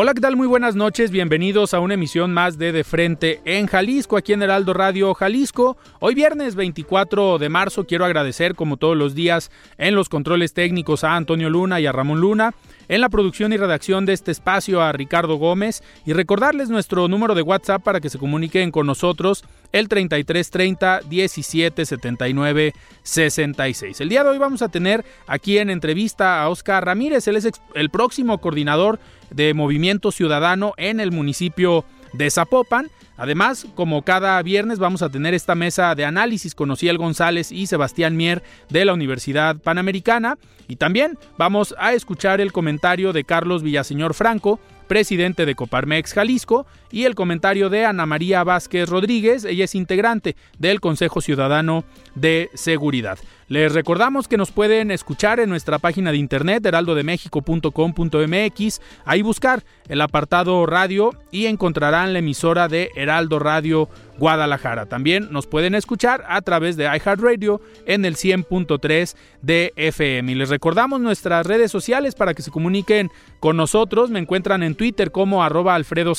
Hola, ¿qué tal? Muy buenas noches. Bienvenidos a una emisión más de De Frente en Jalisco, aquí en Heraldo Radio Jalisco. Hoy viernes 24 de marzo quiero agradecer, como todos los días, en los controles técnicos a Antonio Luna y a Ramón Luna. En la producción y redacción de este espacio a Ricardo Gómez y recordarles nuestro número de WhatsApp para que se comuniquen con nosotros el 3330 1779 66. El día de hoy vamos a tener aquí en entrevista a Oscar Ramírez, él es el próximo coordinador de Movimiento Ciudadano en el municipio de Zapopan. Además, como cada viernes vamos a tener esta mesa de análisis. Con Ociel González y Sebastián Mier de la Universidad Panamericana. Y también vamos a escuchar el comentario de Carlos Villaseñor Franco, presidente de Coparmex Jalisco, y el comentario de Ana María Vázquez Rodríguez, ella es integrante del Consejo Ciudadano de Seguridad. Les recordamos que nos pueden escuchar en nuestra página de internet heraldodemexico.com.mx, ahí buscar el apartado radio y encontrarán la emisora de Heraldo Radio Guadalajara. También nos pueden escuchar a través de iHeartRadio en el 100.3 de FM. Y les recordamos nuestras redes sociales para que se comuniquen con nosotros. Me encuentran en Twitter como arroba Alfredo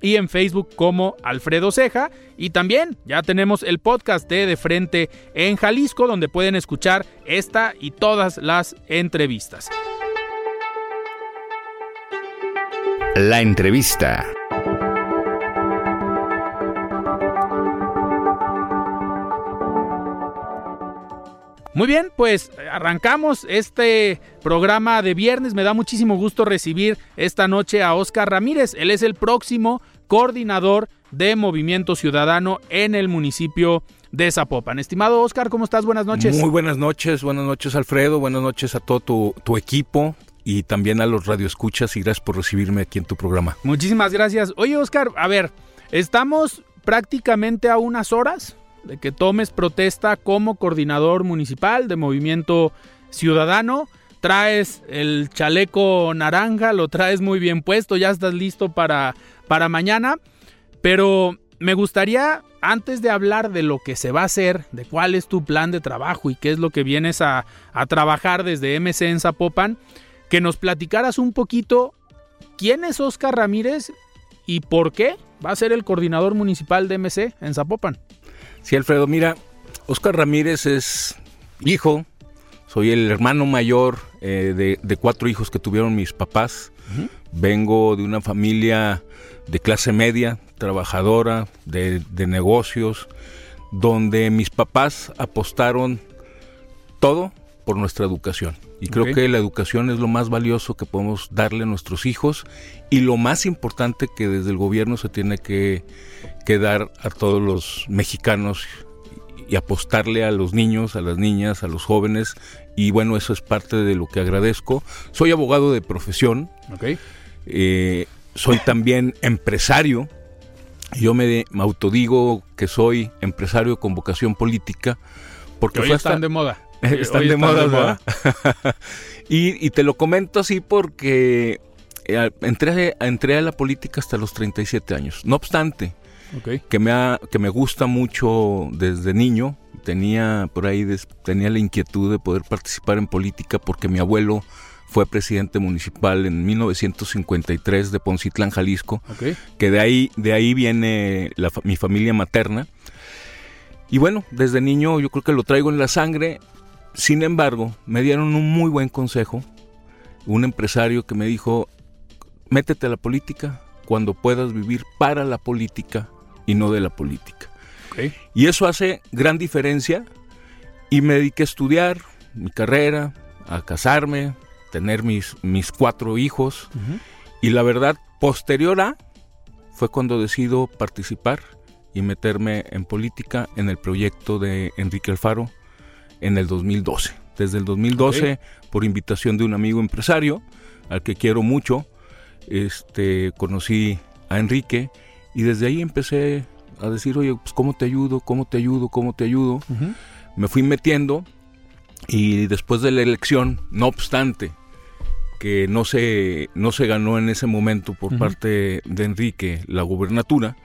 y en Facebook como Alfredo Ceja. Y también ya tenemos el podcast de De Frente en Jalisco, donde pueden escuchar esta y todas las entrevistas. La entrevista. Muy bien, pues arrancamos este programa de viernes. Me da muchísimo gusto recibir esta noche a Oscar Ramírez. Él es el próximo coordinador de Movimiento Ciudadano en el municipio de Zapopan. Estimado Oscar, ¿cómo estás? Buenas noches. Muy buenas noches, buenas noches Alfredo, buenas noches a todo tu, tu equipo y también a los radioescuchas y gracias por recibirme aquí en tu programa. Muchísimas gracias. Oye Oscar, a ver, estamos prácticamente a unas horas de que tomes protesta como coordinador municipal de Movimiento Ciudadano. Traes el chaleco naranja, lo traes muy bien puesto, ya estás listo para, para mañana. Pero me gustaría, antes de hablar de lo que se va a hacer, de cuál es tu plan de trabajo y qué es lo que vienes a, a trabajar desde MC en Zapopan, que nos platicaras un poquito quién es Oscar Ramírez y por qué va a ser el coordinador municipal de MC en Zapopan. Sí, Alfredo, mira, Oscar Ramírez es hijo, soy el hermano mayor eh, de, cuatro hijos que tuvieron mis papás. Vengo de una familia de clase media, trabajadora, de, negocios, donde mis papás apostaron todo por nuestra educación. Y creo que la educación es lo más valioso que podemos darle a nuestros hijos y lo más importante que desde el gobierno se tiene que, que dar a todos los mexicanos y apostarle a los niños, a las niñas, a los jóvenes. Y bueno, eso es parte de lo que agradezco. Soy abogado de profesión. Eh, soy también empresario. Yo me, autodigo que soy empresario con vocación política. Porque hoy están de moda. Están de moda, y, te lo comento así porque eh, entré, entré a la política hasta los 37 años. No obstante, que, me ha, que me gusta mucho desde niño. Tenía por ahí tenía la inquietud de poder participar en política porque mi abuelo fue presidente municipal en 1953 de Poncitlán, Jalisco, que de ahí de ahí viene mi familia materna. Y bueno, desde niño yo creo que lo traigo en la sangre. Sin embargo, me dieron un muy buen consejo. Un empresario que me dijo, métete a la política cuando puedas vivir para la política y no de la política. Y eso hace gran diferencia. Y me dediqué a estudiar mi carrera, a casarme, tener mis, mis cuatro hijos. Y la verdad, posterior a, fue cuando decido participar y meterme en política en el proyecto de Enrique Alfaro en el 2012. Desde el 2012, por invitación de un amigo empresario, al que quiero mucho, este, conocí a Enrique y desde ahí empecé a decir, oye, pues cómo te ayudo, cómo te ayudo, cómo te ayudo. Me fui metiendo y después de la elección, no obstante que no se, no se ganó en ese momento por parte de Enrique la gubernatura,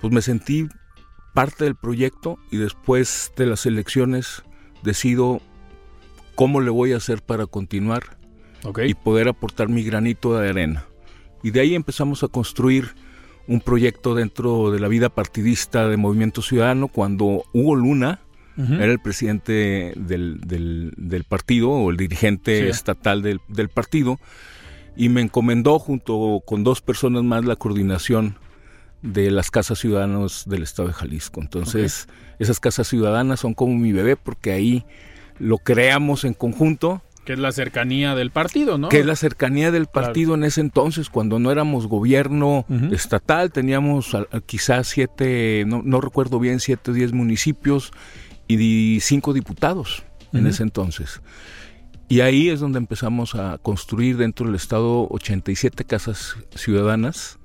pues me sentí parte del proyecto y después de las elecciones decido cómo le voy a hacer para continuar y poder aportar mi granito de arena. Y de ahí empezamos a construir un proyecto dentro de la vida partidista de Movimiento Ciudadano cuando Hugo Luna era el presidente del, del, partido o el dirigente estatal del, del, partido y me encomendó junto con dos personas más la coordinación de las casas ciudadanas del estado de Jalisco. Entonces, esas casas ciudadanas son como mi bebé porque ahí lo creamos en conjunto que es la cercanía del partido, ¿no? Que es la cercanía del partido en ese entonces, cuando no éramos gobierno estatal, teníamos quizás siete, no, recuerdo bien, siete o diez municipios y cinco diputados en ese entonces. Y ahí es donde empezamos a construir dentro del Estado 87 casas ciudadanas,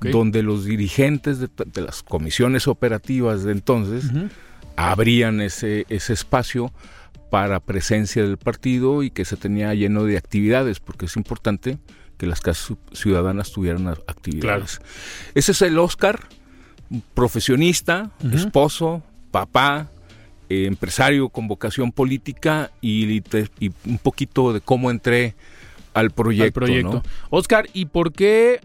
donde los dirigentes de, las comisiones operativas de entonces abrían ese, ese espacio para presencia del partido y que se tenía lleno de actividades, porque es importante que las casas ciudadanas tuvieran actividades. Ese es el Oscar, profesionista, esposo, papá, eh, empresario con vocación política y, un poquito de cómo entré al proyecto. proyecto. Oscar, ¿y por qué,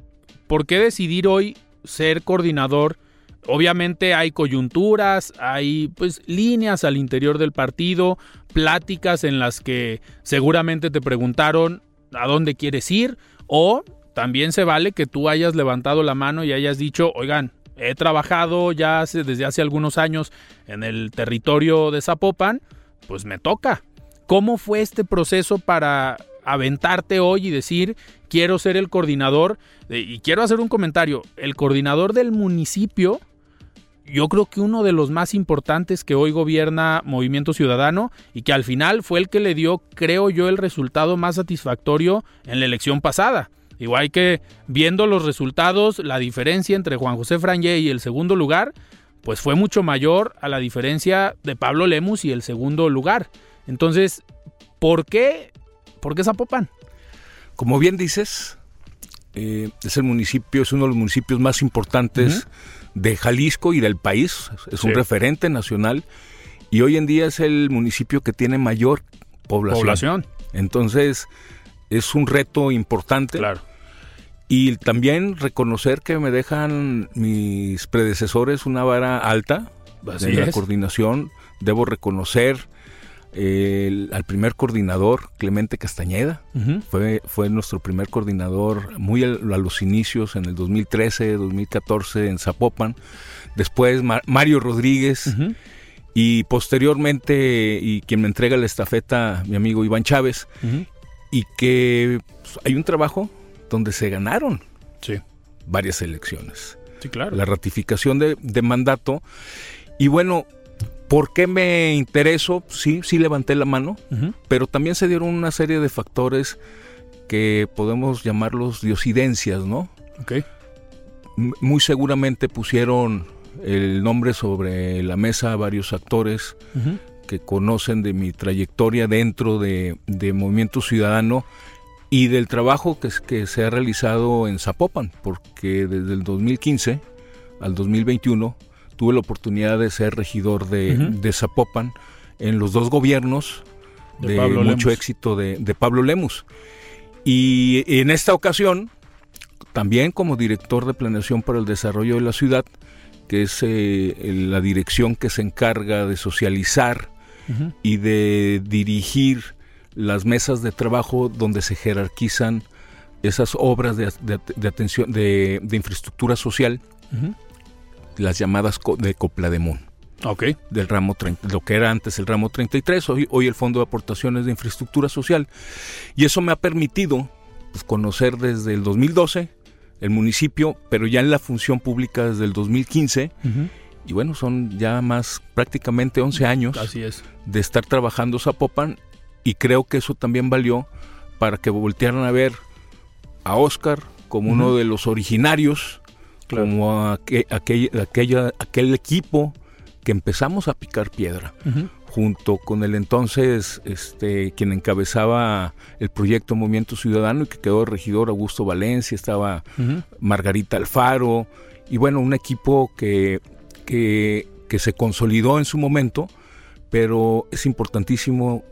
por qué decidir hoy ser coordinador Obviamente hay coyunturas, hay pues líneas al interior del partido, pláticas en las que seguramente te preguntaron a dónde quieres ir o también se vale que tú hayas levantado la mano y hayas dicho, oigan, he trabajado ya desde hace algunos años en el territorio de Zapopan, pues me toca. ¿Cómo fue este proceso para aventarte hoy y decir, quiero ser el coordinador? y quiero hacer un comentario, el coordinador del municipio yo creo que uno de los más importantes que hoy gobierna Movimiento Ciudadano y que al final fue el que le dio, creo yo, el resultado más satisfactorio en la elección pasada. Igual que viendo los resultados, la diferencia entre Juan José Frangé y el segundo lugar, pues fue mucho mayor a la diferencia de Pablo Lemus y el segundo lugar. Entonces, ¿por qué, por qué Zapopan? Como bien dices, eh, es el municipio, es uno de los municipios más importantes de Jalisco y del país, es un referente nacional y hoy en día es el municipio que tiene mayor población. Entonces, es un reto importante. Claro. Y también reconocer que me dejan mis predecesores una vara alta en la coordinación. Debo reconocer al primer coordinador, Clemente Castañeda. fue, fue nuestro primer coordinador muy a, los inicios, en el 2013, 2014, en Zapopan. Después Mario Rodríguez. Y posteriormente, y quien me entrega la estafeta, mi amigo Iván Chávez. Y que pues, hay un trabajo donde se ganaron varias elecciones. Sí, claro. La ratificación de, de mandato. Y bueno, ¿Por qué me intereso? Sí, sí levanté la mano, pero también se dieron una serie de factores que podemos llamarlos diosidencias, ¿no? Ok. Muy seguramente pusieron el nombre sobre la mesa a varios actores que conocen de mi trayectoria dentro de, Movimiento Ciudadano y del trabajo que, que se ha realizado en Zapopan, porque desde el 2015 al 2021 tuve la oportunidad de ser regidor de, Zapopan en los dos gobiernos de, mucho éxito de, Pablo Lemus. Y en esta ocasión, también como director de planeación para el desarrollo de la ciudad, que es eh, la dirección que se encarga de socializar y de dirigir las mesas de trabajo donde se jerarquizan esas obras de, de- de atención de, de infraestructura social, las llamadas de Coplademón Ok. del ramo 30, lo que era antes el ramo 33, hoy, hoy el Fondo de Aportaciones de Infraestructura Social. Y eso me ha permitido pues, conocer desde el 2012 el municipio, pero ya en la función pública desde el 2015. Y bueno, son ya más prácticamente 11 años Así es. de estar trabajando Zapopan y creo que eso también valió para que voltearan a ver a Oscar como uno de los originarios, Claro. como aque- aquel, aquella, aquel equipo que empezamos a picar piedra junto con el entonces este quien encabezaba el proyecto Movimiento Ciudadano y que quedó regidor Augusto Valencia, estaba Margarita Alfaro y bueno, un equipo que, que, que se consolidó en su momento, pero es importantísimo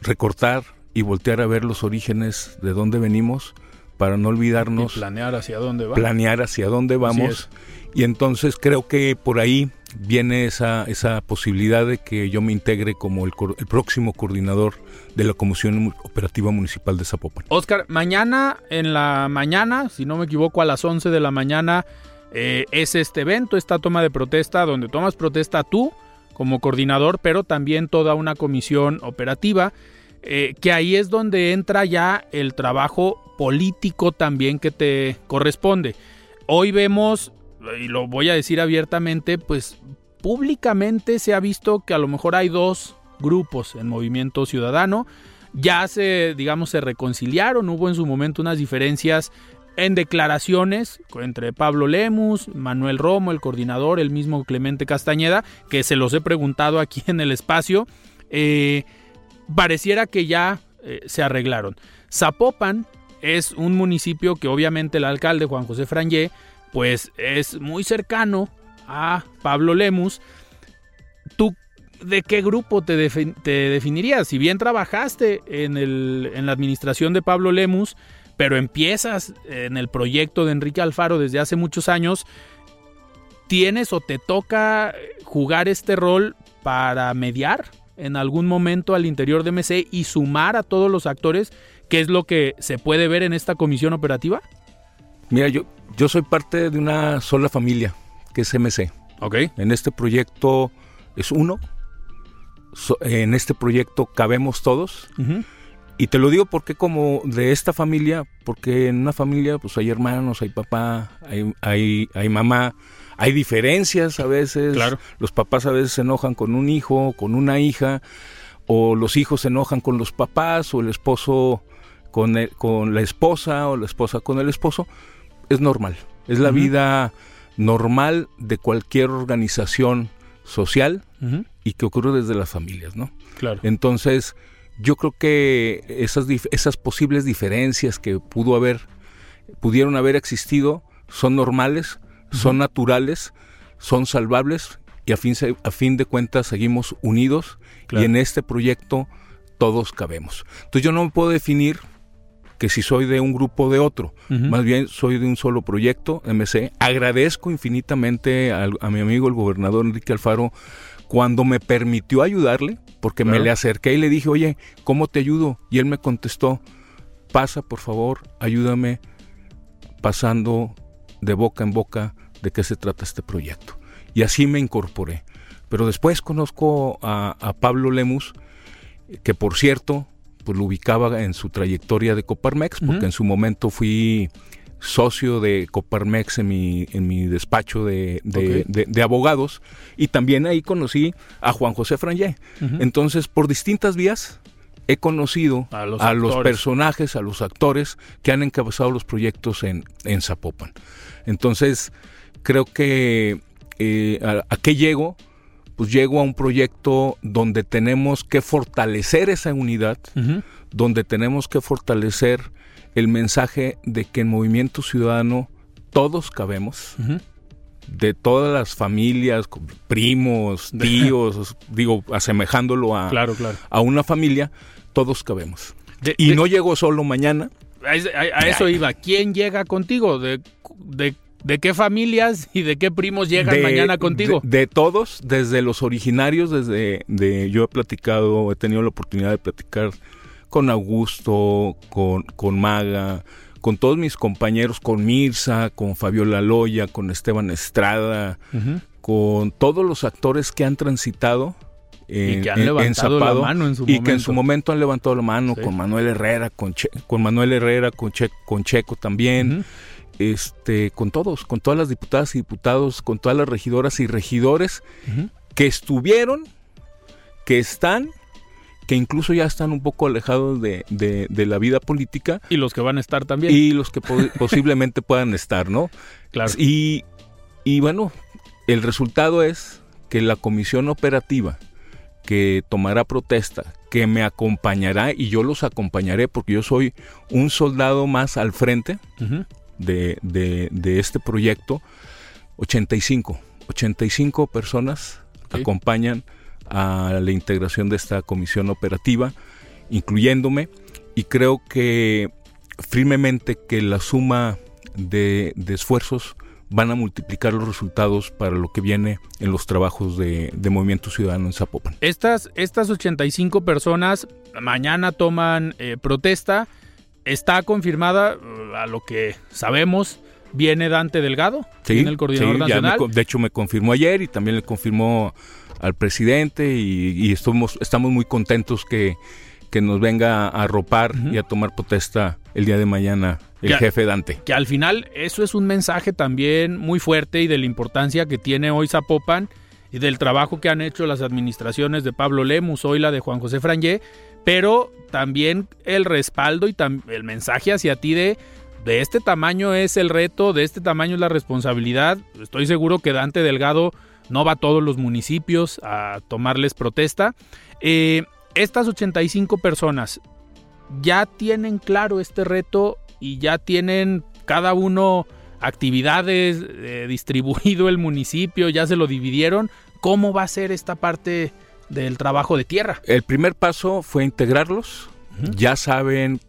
recortar y voltear a ver los orígenes de dónde venimos para no Y olvidarnos planear hacia dónde va. planear hacia dónde vamos. Y entonces creo que por ahí viene esa, esa posibilidad de que yo me integre como el, el próximo coordinador de la Comisión Operativa Municipal de Zapopan. Oscar, mañana en la mañana, si no me equivoco, a las 11 de la mañana eh, es este evento, esta toma de protesta, donde tomas protesta tú como coordinador, pero también toda una comisión operativa, eh, que ahí es donde entra ya el trabajo político también que te corresponde. Hoy vemos, y lo voy a decir abiertamente, pues públicamente se ha visto que a lo mejor hay dos grupos en Movimiento Ciudadano. Ya se, digamos, se reconciliaron, hubo en su momento unas diferencias en declaraciones entre Pablo Lemus, Manuel Romo, el coordinador, el mismo Clemente Castañeda, que se los he preguntado aquí en el espacio. Eh, pareciera que ya eh, se arreglaron. Zapopan es un municipio que obviamente el alcalde Juan José Frangé pues es muy cercano a Pablo Lemus. ¿Tú de qué grupo te, defi- te definirías? Si bien trabajaste en, en la administración de Pablo Lemus, pero empiezas en el proyecto de Enrique Alfaro desde hace muchos años, ¿tienes o te toca jugar este rol para mediar en algún momento al interior de MC y sumar a todos los actores, que es lo que se puede ver en esta comisión operativa? Mira, yo, yo soy parte de una sola familia, que es MC. Ok. En este proyecto es uno. So- en este proyecto cabemos todos. Y te lo digo porque como de esta familia, porque en una familia pues hay hermanos, hay papá, hay, hay, hay mamá, hay diferencias a veces. Claro. Los papás a veces se enojan con un hijo, con una hija, o los hijos se enojan con los papás, o el esposo con, el- con la esposa, o la esposa con el esposo. Es normal. Es la vida normal de cualquier organización social y que ocurre desde las familias, ¿no? Claro. Entonces, yo creo que esas, dif- esas posibles diferencias que pudo haber, pudieron haber existido, son normales, son naturales, son salvables y a fin, a fin de cuentas seguimos unidos Claro. y en este proyecto todos cabemos. Entonces yo no me puedo definir que si soy de un grupo o de otro, más bien soy de un solo proyecto, MC. Agradezco infinitamente a mi amigo el gobernador Enrique Alfaro cuando me permitió ayudarle, porque me le acerqué y le dije, oye, ¿cómo te ayudo? Y él me contestó, pasa por favor, ayúdame pasando de boca en boca de qué se trata este proyecto. Y así me incorporé. Pero después conozco a, a Pablo Lemus, que por cierto, pues lo ubicaba en su trayectoria de Coparmex, porque en su momento fui socio de Coparmex en mi, en mi despacho de, de- Ok. de- de abogados y también ahí conocí a Juan José Frangé. Entonces, por distintas vías he conocido A los a los actores. personajes, a los actores que han encabezado los proyectos en, en Zapopan. Entonces, creo que eh, a, ¿a qué llego? Pues llego a un proyecto donde tenemos que fortalecer esa unidad, donde tenemos que fortalecer el mensaje de que en Movimiento Ciudadano todos cabemos. De todas las familias, primos, tíos, digo, asemejándolo a, Claro, claro. a una familia, todos cabemos. De- Y de- no llego solo mañana, A, es- a- a eso iba. ¿Quién llega contigo? ¿De, de, de qué familias y de qué primos llegan de- mañana contigo? De, de todos, desde los originarios, desde de, yo he platicado, he tenido la oportunidad de platicar con Augusto, con, con Maga, con todos mis compañeros, con Mirza, con Fabiola Loya, con Esteban Estrada, con todos los actores que han transitado y que han levantado la mano en su y que en su momento. han levantado la mano con Manuel Herrera, con, con Manuel Herrera, con, con Checo también, este, con todos, con todas las diputadas y diputados, con todas las regidoras y regidores que estuvieron, que están, que incluso ya están un poco alejados de, de, la vida política. Y los que van a estar también. Y los que posiblemente puedan estar, ¿no? Claro. Y, y bueno, el resultado es que la comisión operativa que tomará protesta, que me acompañará y yo los acompañaré porque yo soy un soldado más al frente de, de, este proyecto. 85, 85 personas acompañan a la integración de esta comisión operativa, incluyéndome, y creo que firmemente que la suma de, de esfuerzos van a multiplicar los resultados para lo que viene en los trabajos de, Movimiento Ciudadano en Zapopan. Estas, estas 85 personas mañana toman eh, protesta. Está confirmada, uh, a lo que sabemos, viene Dante Delgado, sí, el coordinador nacional. de hecho me confirmó ayer y también le confirmó al presidente y, estamos, estamos muy contentos que, que nos venga a arropar y a tomar protesta el día de mañana el jefe Dante. Que al final eso es un mensaje también muy fuerte y de la importancia que tiene hoy Zapopan y del trabajo que han hecho las administraciones de Pablo Lemus, hoy la de Juan José Frangé, pero también el respaldo y el mensaje hacia ti de de este tamaño es el reto, de este tamaño es la responsabilidad. Estoy seguro que Dante Delgado no va a todos los municipios a tomarles protesta. Eh, estas 85 personas ya tienen claro este reto y ya tienen cada uno actividades, eh, distribuido el municipio, ya se lo dividieron. ¿Cómo va a ser esta parte del trabajo de tierra? El primer paso fue integrarlos. Ya saben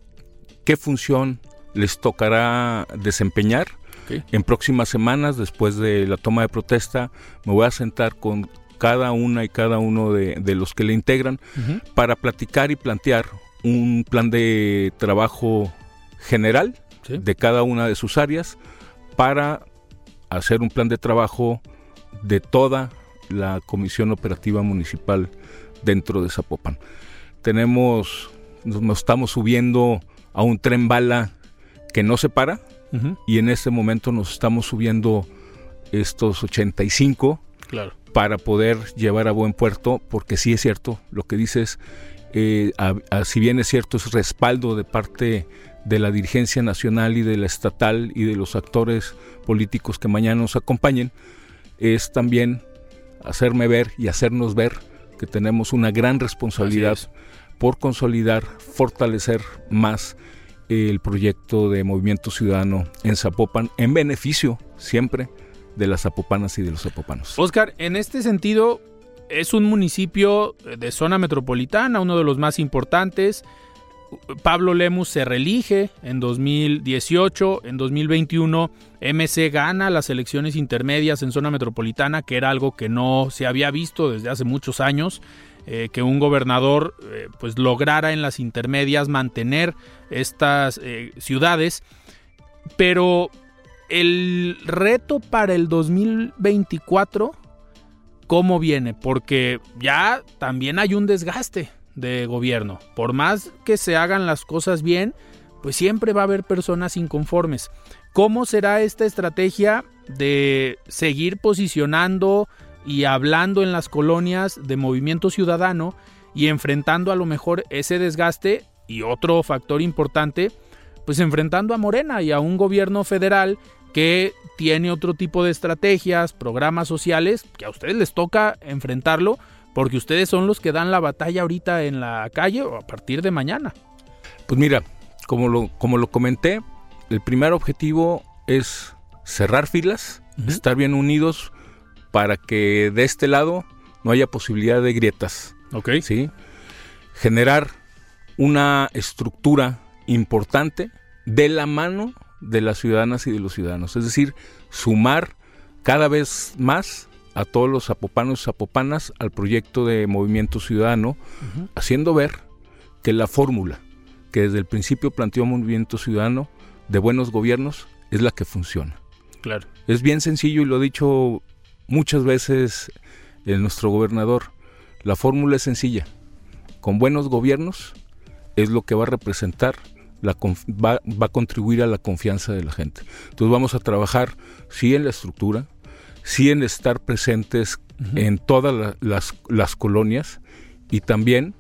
qué función les tocará desempeñar. En próximas semanas, después de la toma de protesta, me voy a sentar con cada una y cada uno de, los que le integran para platicar y plantear un plan de trabajo general de cada una de sus áreas para hacer un plan de trabajo de toda la Comisión Operativa Municipal dentro de Zapopan. Tenemos, nos estamos subiendo a un tren bala que no se para y en este momento nos estamos subiendo estos 85 claro. para poder llevar a buen puerto, porque sí es cierto, lo que dices, eh, si bien es cierto, es respaldo de parte de la dirigencia nacional y de la estatal y de los actores políticos que mañana nos acompañen, es también hacerme ver y hacernos ver que tenemos una gran responsabilidad por consolidar, fortalecer más el proyecto de Movimiento Ciudadano en Zapopan en beneficio siempre de las zapopanas y de los zapopanos. Oscar, en este sentido, es un municipio de zona metropolitana, uno de los más importantes. Pablo Lemus se reelige en 2018, en 2021 MC gana las elecciones intermedias en zona metropolitana, que era algo que no se había visto desde hace muchos años, eh, que un gobernador eh, pues lograra en las intermedias mantener estas eh, ciudades, pero el reto para el 2024, ¿cómo viene? Porque ya también hay un desgaste de gobierno. Por más que se hagan las cosas bien, pues siempre va a haber personas inconformes. ¿Cómo será esta estrategia de seguir posicionando y hablando en las colonias de movimiento ciudadano y enfrentando a lo mejor ese desgaste y otro factor importante, pues enfrentando a Morena y a un gobierno federal que tiene otro tipo de estrategias, programas sociales, que a ustedes les toca enfrentarlo, porque ustedes son los que dan la batalla ahorita en la calle o a partir de mañana. Pues mira, como lo, como lo comenté, el primer objetivo es cerrar filas, estar bien unidos para que de este lado no haya posibilidad de grietas. Ok. ¿sí? Generar una estructura importante de la mano de las ciudadanas y de los ciudadanos. Es decir, sumar cada vez más a todos los zapopanos y zapopanas al proyecto de Movimiento Ciudadano, haciendo ver que la fórmula que desde el principio planteó Movimiento Ciudadano de buenos gobiernos es la que funciona. Claro. Es bien sencillo y lo ha dicho muchas veces el nuestro gobernador. La fórmula es sencilla. Con buenos gobiernos es lo que va a representar, la va, va, a contribuir a la confianza de la gente. Entonces vamos a trabajar, sí, en la estructura, sí, en estar presentes uh -huh. en todas la, las, las colonias y también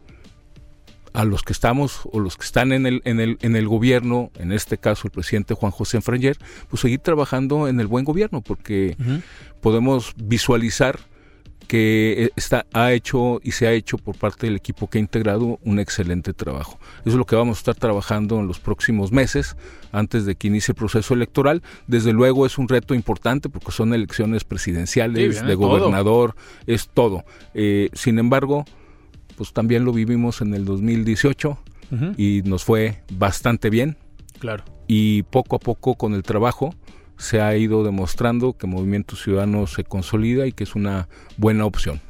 a los que estamos o los que están en el, en el, en el gobierno, en este caso el presidente Juan José Enfranger, pues seguir trabajando en el buen gobierno, porque uh -huh. podemos visualizar que está, ha hecho y se ha hecho por parte del equipo que ha integrado un excelente trabajo. Eso es lo que vamos a estar trabajando en los próximos meses, antes de que inicie el proceso electoral. Desde luego es un reto importante porque son elecciones presidenciales, sí, de gobernador, todo. es todo. Eh, sin embargo, pues también lo vivimos en el 2018 uh -huh. y nos fue bastante bien. Claro. Y poco a poco con el trabajo se ha ido demostrando que Movimiento Ciudadano se consolida y que es una buena opción.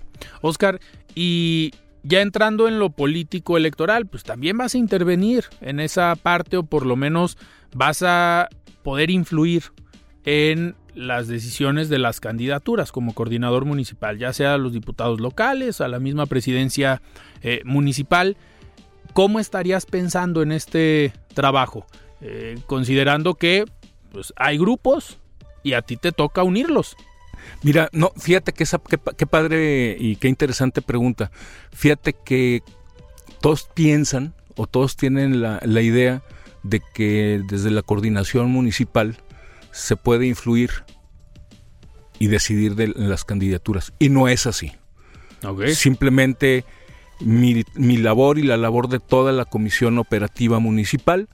Oscar, y ya entrando en lo político electoral, pues también vas a intervenir en esa parte o por lo menos vas a poder influir en las decisiones de las candidaturas como coordinador municipal, ya sea a los diputados locales, a la misma presidencia eh, municipal. ¿Cómo estarías pensando en este trabajo? Eh, considerando que pues hay grupos y a ti te toca unirlos. Mira, no, fíjate que esa, qué, padre y qué interesante pregunta. Fíjate que todos piensan o todos tienen la idea de que desde la coordinación municipal se puede influir y decidir de las candidaturas. Y no es así. Okay. Simplemente mi, mi, labor y la labor de toda la comisión operativa municipal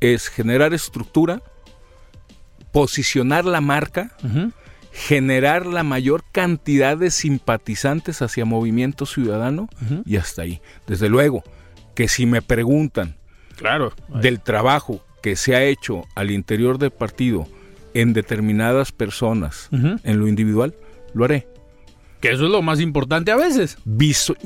es generar estructura, posicionar la marca, uh -huh. generar la mayor cantidad de simpatizantes hacia Movimiento Ciudadano uh -huh. y hasta ahí. Desde luego, que si me preguntan claro, del trabajo que se ha hecho al interior del partido en determinadas personas, uh -huh. en lo individual, lo haré. Que eso es lo más importante a veces. Viso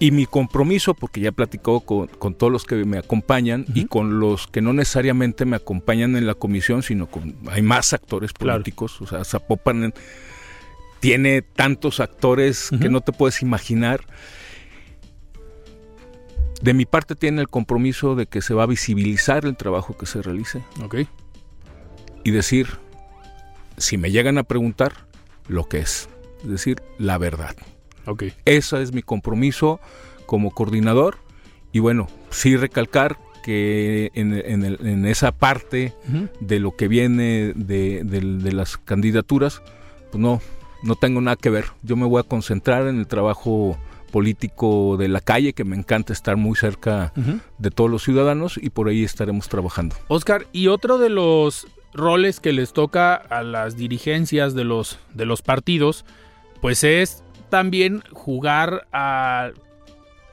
y mi compromiso, porque ya he platicado con, con todos los que me acompañan uh -huh. y con los que no necesariamente me acompañan en la comisión, sino con hay más actores políticos. Claro. O sea, Zapopan tiene tantos actores uh -huh. que no te puedes imaginar. De mi parte tiene el compromiso de que se va a visibilizar el trabajo que se realice. Ok. Y decir, si me llegan a preguntar, lo que es. Es decir, la verdad. Okay. Ese es mi compromiso como coordinador. Y bueno, sí recalcar que en, en, el, en esa parte uh -huh. de lo que viene de, de, de, las candidaturas, pues no, no tengo nada que ver. Yo me voy a concentrar en el trabajo político de la calle, que me encanta estar muy cerca uh -huh. de todos los ciudadanos y por ahí estaremos trabajando. Oscar, y otro de los roles que les toca a las dirigencias de los, de los partidos, pues es también jugar a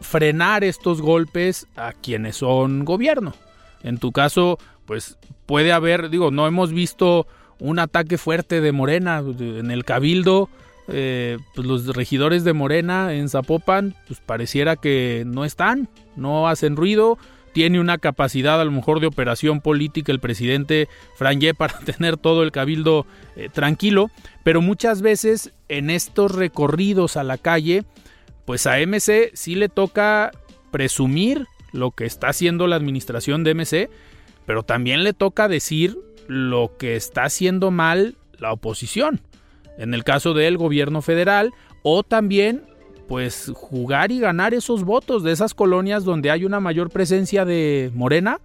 frenar estos golpes a quienes son gobierno. En tu caso, pues puede haber, digo, no hemos visto un ataque fuerte de Morena en el Cabildo. Eh, pues los regidores de Morena en Zapopan, pues pareciera que no están, no hacen ruido. Tiene una capacidad a lo mejor de operación política el presidente Franje para tener todo el cabildo eh, tranquilo, pero muchas veces en estos recorridos a la calle, pues a MC sí le toca presumir lo que está haciendo la administración de MC, pero también le toca decir lo que está haciendo mal la oposición. En el caso del gobierno federal, o también pues jugar y ganar esos votos de esas colonias donde hay una mayor presencia de Morena.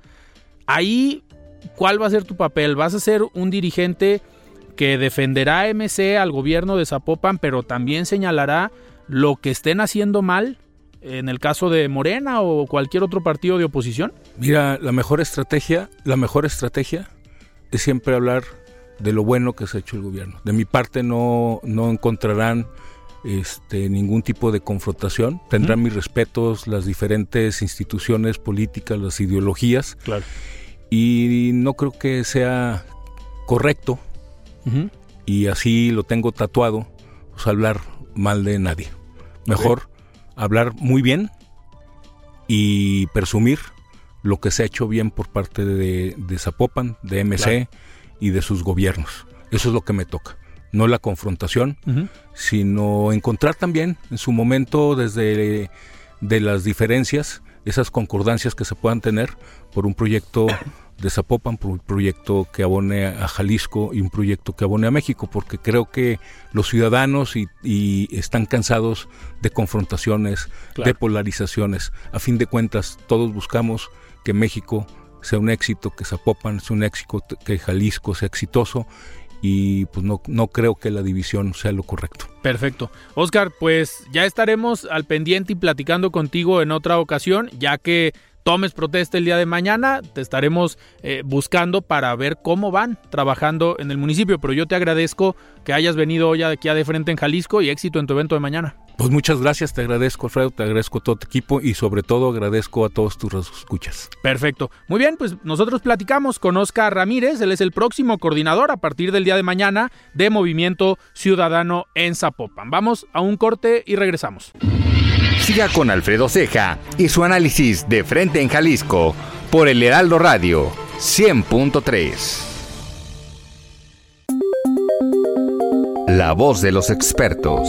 Ahí, ¿cuál va a ser tu papel? ¿Vas a ser un dirigente que defenderá a MC al gobierno de Zapopan, pero también señalará lo que estén haciendo mal en el caso de Morena o cualquier otro partido de oposición? Mira, la mejor estrategia, la mejor estrategia es siempre hablar de lo bueno que se ha hecho el gobierno. De mi parte no, no encontrarán este, ningún tipo de confrontación. Tendrán mis respetos las diferentes instituciones políticas, las ideologías. Claro. Y no creo que sea correcto, uh -huh. y así lo tengo tatuado, pues hablar mal de nadie. Mejor okay. hablar muy bien y presumir lo que se ha hecho bien por parte de, Zapopan, de MC y de sus gobiernos. Eso es lo que me toca. No la confrontación, sino encontrar también en su momento desde de las diferencias, esas concordancias que se puedan tener por un proyecto de Zapopan, por un proyecto que abone a Jalisco y un proyecto que abone a México, porque creo que los ciudadanos y, están cansados de confrontaciones, de polarizaciones. A fin de cuentas, todos buscamos que México sea un éxito, que Zapopan sea un éxito, que Jalisco sea exitoso y pues no, no creo que la división sea lo correcto. Perfecto. Oscar, pues ya estaremos al pendiente y platicando contigo en otra ocasión, ya que tomes protesta el día de mañana, te estaremos eh, buscando para ver cómo van trabajando en el municipio. Pero yo te agradezco que hayas venido hoy aquí a De Frente en Jalisco y éxito en tu evento de mañana. Pues muchas gracias, te agradezco Alfredo, te agradezco a todo tu equipo y sobre todo agradezco a todos tus escuchas. Perfecto. Muy bien, pues nosotros platicamos con Oscar Ramírez, él es el próximo coordinador a partir del día de mañana de Movimiento Ciudadano en Zapopan. Vamos a un corte y regresamos. Siga con Alfredo Ceja y su análisis de frente en Jalisco por el Heraldo Radio 100.3. La voz de los expertos.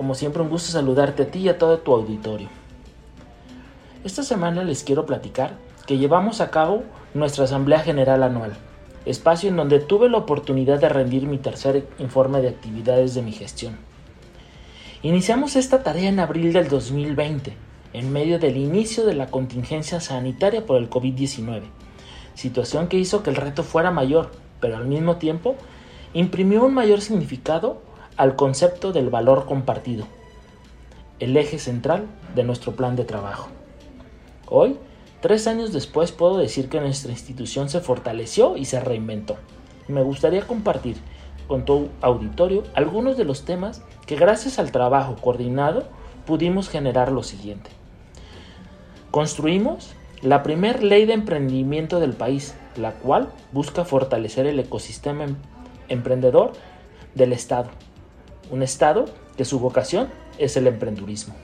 Como siempre, un gusto saludarte a ti y a todo tu auditorio. Esta semana les quiero platicar que llevamos a cabo nuestra Asamblea General Anual, espacio en donde tuve la oportunidad de rendir mi tercer informe de actividades de mi gestión. Iniciamos esta tarea en abril del 2020, en medio del inicio de la contingencia sanitaria por el COVID-19, situación que hizo que el reto fuera mayor, pero al mismo tiempo imprimió un mayor significado al concepto del valor compartido, el eje central de nuestro plan de trabajo. Hoy, tres años después, puedo decir que nuestra institución se fortaleció y se reinventó. Me gustaría compartir con tu auditorio algunos de los temas que gracias al trabajo coordinado pudimos generar lo siguiente. Construimos la primer ley de emprendimiento del país, la cual busca fortalecer el ecosistema em-, emprendedor del Estado un Estado que su vocación es el emprendurismo.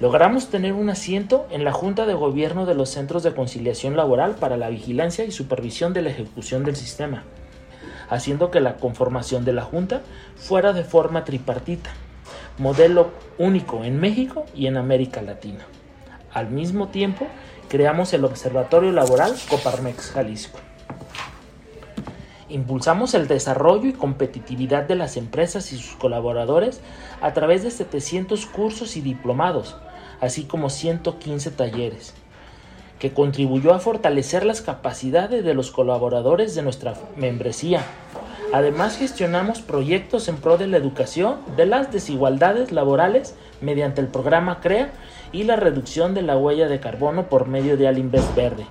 Logramos tener un asiento en la Junta de Gobierno de los Centros de Conciliación Laboral para la vigilancia y supervisión de la ejecución del sistema, haciendo que la conformación de la Junta fuera de forma tripartita, modelo único en México y en América Latina. Al mismo tiempo, creamos el Observatorio Laboral Coparmex Jalisco. Impulsamos el desarrollo y competitividad de las empresas y sus colaboradores a través de 700 cursos y diplomados, así como 115 talleres, que contribuyó a fortalecer las capacidades de los colaboradores de nuestra membresía. Además gestionamos proyectos en pro de la educación de las desigualdades laborales mediante el programa CREA y la reducción de la huella de carbono por medio de Alinvest Verde.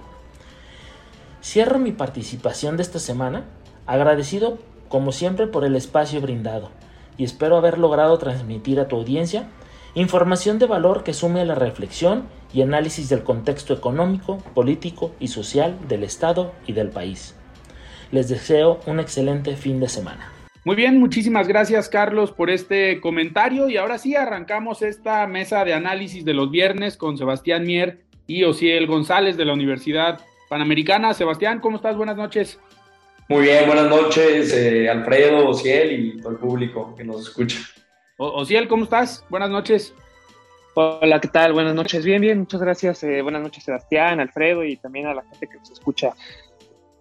Cierro mi participación de esta semana agradecido como siempre por el espacio brindado y espero haber logrado transmitir a tu audiencia información de valor que sume a la reflexión y análisis del contexto económico, político y social del Estado y del país. Les deseo un excelente fin de semana. Muy bien, muchísimas gracias Carlos por este comentario y ahora sí arrancamos esta mesa de análisis de los viernes con Sebastián Mier y Ociel González de la Universidad Panamericana. Sebastián, ¿cómo estás? Buenas noches. Muy bien, buenas noches eh, Alfredo, Ociel y todo el público que nos escucha. Ociel, ¿cómo estás? Buenas noches. Hola, ¿qué tal? Buenas noches. Bien, bien, muchas gracias. Eh, buenas noches, Sebastián, Alfredo y también a la gente que nos escucha.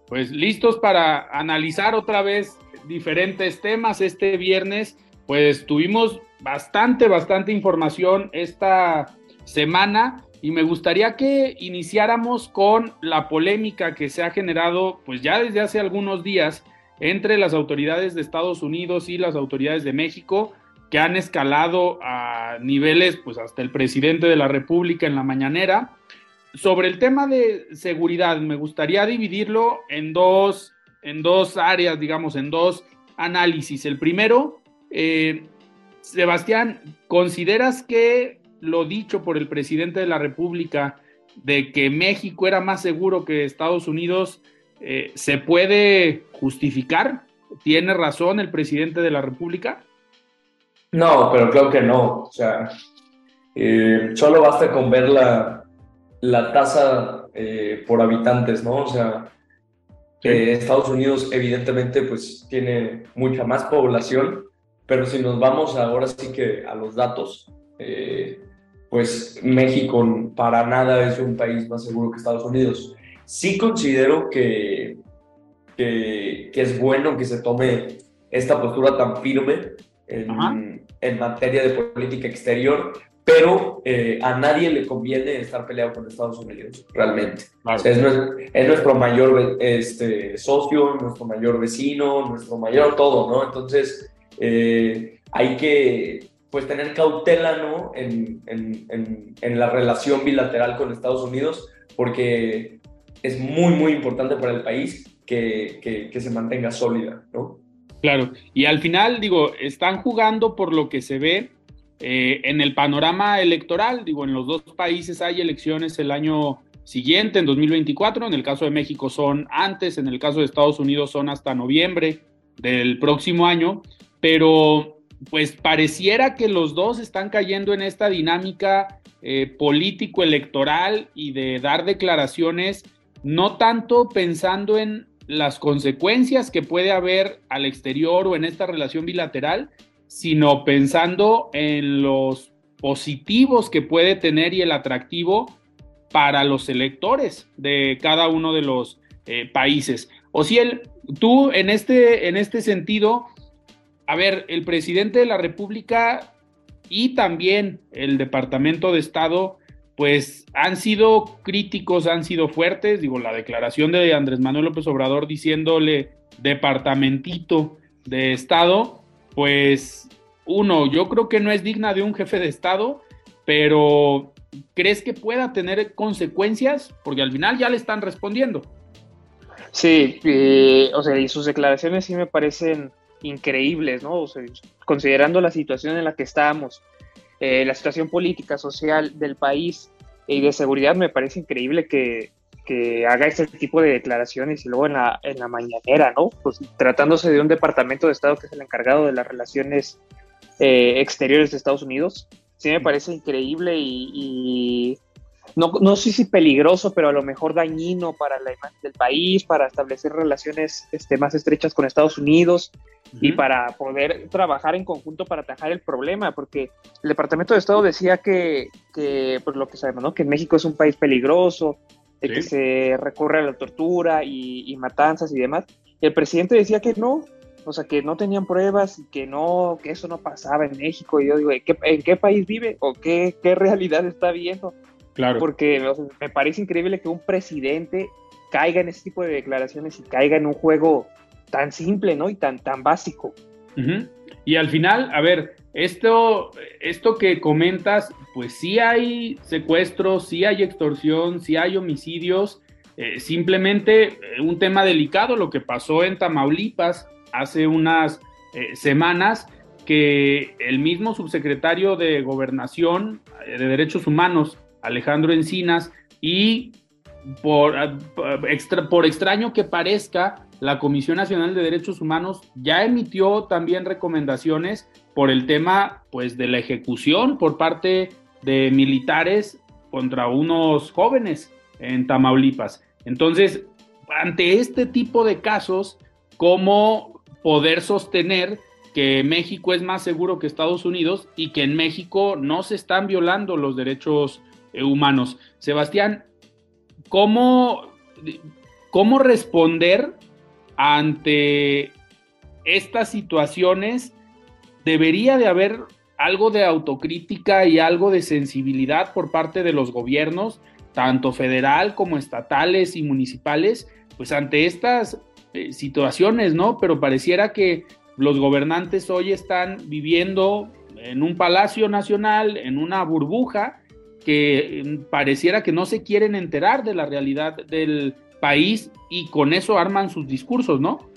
Pues listos para analizar otra vez diferentes temas este viernes. Pues tuvimos bastante, bastante información esta semana y me gustaría que iniciáramos con la polémica que se ha generado pues ya desde hace algunos días entre las autoridades de Estados Unidos y las autoridades de México que han escalado a niveles pues hasta el presidente de la República en la mañanera. Sobre el tema de seguridad, me gustaría dividirlo en dos en dos áreas, digamos, en dos análisis. El primero, eh, Sebastián, ¿consideras que lo dicho por el presidente de la República de que México era más seguro que Estados Unidos eh, se puede justificar? ¿Tiene razón el presidente de la República? No, pero creo que no. O sea, eh, solo basta con ver la, la tasa por habitantes, ¿no? O sea, Estados Unidos evidentemente pues tiene mucha más población, pero si nos vamos ahora sí que a los datos, eh, pues México para nada es un país más seguro que Estados Unidos. Sí considero que, que, es bueno que se tome esta postura tan firme en, en materia de política exterior, pero eh, a nadie le conviene estar peleado con Estados Unidos, realmente. es, nuestro, mayor este, socio, nuestro mayor vecino, nuestro mayor todo, ¿no? Entonces, eh, hay que pues tener cautela, ¿no? En, en, en, la relación bilateral con Estados Unidos, porque es muy, muy importante para el país que, que, que se mantenga sólida, ¿no? Claro, y al final, digo, están jugando por lo que se ve eh, en el panorama electoral, digo, en los dos países hay elecciones el año siguiente, en 2024, en el caso de México son antes, en el caso de Estados Unidos son hasta noviembre del próximo año, pero pues pareciera que los dos están cayendo en esta dinámica eh, político-electoral y de dar declaraciones, no tanto pensando en las consecuencias que puede haber al exterior o en esta relación bilateral, sino pensando en los positivos que puede tener y el atractivo para los electores de cada uno de los eh, países. O si el, tú en este, en este sentido, a ver, el presidente de la República y también el Departamento de Estado, pues han sido críticos, han sido fuertes. Digo, la declaración de Andrés Manuel López Obrador diciéndole departamentito de Estado, pues uno, yo creo que no es digna de un jefe de Estado, pero ¿crees que pueda tener consecuencias? Porque al final ya le están respondiendo. Sí, eh, o sea, y sus declaraciones sí me parecen increíbles, ¿no? O sea, considerando la situación en la que estamos, eh, la situación política, social del país y de seguridad, me parece increíble que, que haga este tipo de declaraciones y luego en la, en la mañanera, ¿no? Pues tratándose de un departamento de Estado que es el encargado de las relaciones eh, exteriores de Estados Unidos, sí me parece increíble y, no, no, sé si peligroso, pero a lo mejor dañino para la imagen del país, para establecer relaciones este, más estrechas con Estados Unidos y para poder trabajar en conjunto para atajar el problema, porque el Departamento de Estado decía que, que pues lo que sabemos, ¿no? que México es un país peligroso, de que se recurre a la tortura y, matanzas y demás. el presidente decía que no, o sea, que no tenían pruebas y que no, que eso no pasaba en México. Y yo digo, ¿en qué, país vive o qué, qué, realidad está viendo? Claro. Porque me parece increíble que un presidente caiga en ese tipo de declaraciones y caiga en un juego tan simple, ¿no? Y tan, tan básico. Y al final, a ver, esto, esto que comentas, pues sí hay secuestros, sí hay extorsión, sí hay homicidios, eh, simplemente eh, un tema delicado, lo que pasó en Tamaulipas hace unas eh, semanas, que el mismo subsecretario de Gobernación de Derechos Humanos, Alejandro Encinas, y por, por extraño que parezca, la Comisión Nacional de Derechos Humanos ya emitió también recomendaciones por el tema pues de la ejecución por parte de militares contra unos jóvenes en Tamaulipas. Entonces, ante este tipo de casos, ¿cómo poder sostener que México es más seguro que Estados Unidos y que en México no se están violando los derechos humanos? Sebastián, ¿cómo, cómo responder ante estas situaciones? Debería de haber algo de autocrítica y algo de sensibilidad por parte de los gobiernos, tanto federal como estatales y municipales, pues ante estas eh, situaciones, ¿no? Pero pareciera que los gobernantes hoy están viviendo en un palacio nacional, en una burbuja, que mm, pareciera que no se quieren enterar de la realidad del país y con eso arman sus discursos, ¿no?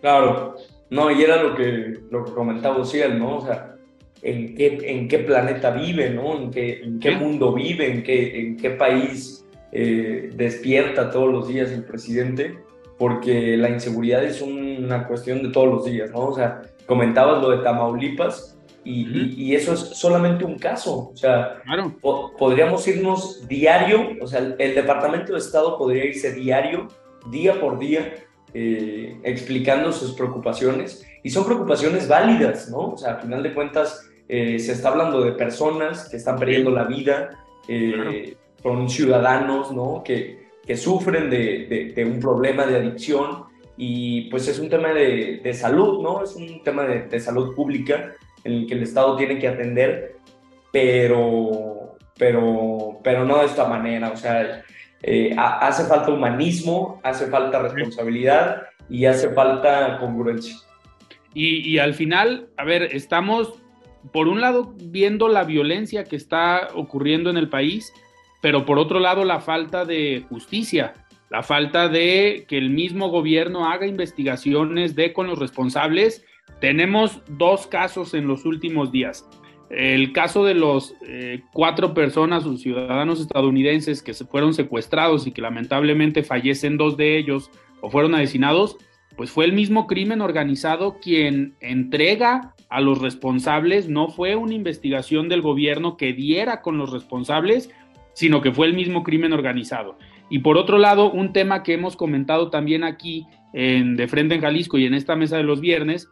Claro, no, y era lo que, lo que comentaba Ociel, ¿no? O sea, en qué, en qué planeta vive, ¿no? En qué, en qué mundo vive, en qué, en qué país eh, despierta todos los días el presidente, porque la inseguridad es una cuestión de todos los días, ¿no? O sea, comentabas lo de Tamaulipas y, y, eso es solamente un caso, o sea, podríamos irnos diario, o sea, el, Departamento de Estado podría irse diario, día por día, eh, explicando sus preocupaciones y son preocupaciones válidas, ¿no? O sea, a final de cuentas eh, se está hablando de personas que están perdiendo la vida, eh, son ciudadanos, ¿no? Que, que sufren de, de, un problema de adicción y pues es un tema de, de salud, ¿no? Es un tema de, salud pública en el que el Estado tiene que atender, pero, pero, pero no de esta manera, o sea, eh, hace falta humanismo, hace falta responsabilidad y hace falta congruencia. Y, al final, a ver, estamos, por un lado, viendo la violencia que está ocurriendo en el país, pero por otro lado, la falta de justicia, la falta de que el mismo gobierno haga investigaciones de con los responsables. Tenemos dos casos en los últimos días. El caso de los eh, cuatro personas o ciudadanos estadounidenses que se fueron secuestrados y que lamentablemente fallecen dos de ellos o fueron asesinados, pues fue el mismo crimen organizado quien entrega a los responsables, no fue una investigación del gobierno que diera con los responsables, sino que fue el mismo crimen organizado. Y por otro lado, un tema que hemos comentado también aquí en De Frente en Jalisco y en esta mesa de los viernes,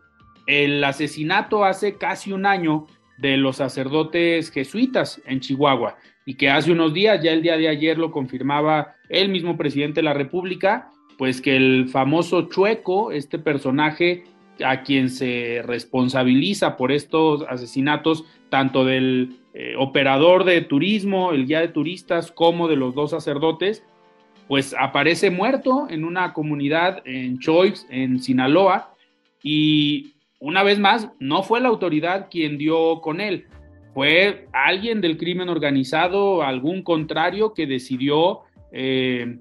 el asesinato hace casi un año de los sacerdotes jesuitas en Chihuahua y que hace unos días, ya el día de ayer lo confirmaba el mismo presidente de la República, pues que el famoso Chueco, este personaje a quien se responsabiliza por estos asesinatos, tanto del eh, operador de turismo, el guía de turistas, como de los dos sacerdotes, pues aparece muerto en una comunidad en Choice, en Sinaloa, y una vez más, no fue la autoridad quien dio con él, fue alguien del crimen organizado, algún contrario que decidió eh,